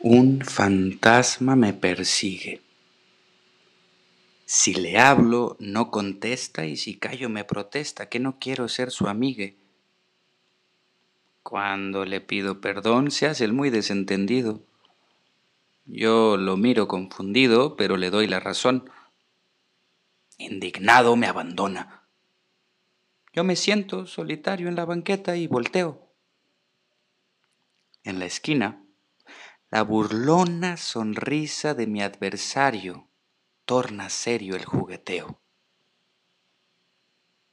Un fantasma me persigue. Si le hablo, no contesta y si callo me protesta que no quiero ser su amigue. Cuando le pido perdón se hace el muy desentendido. Yo lo miro confundido, pero le doy la razón. Indignado me abandona. Yo me siento solitario en la banqueta y volteo. En la esquina la burlona sonrisa de mi adversario torna serio el jugueteo.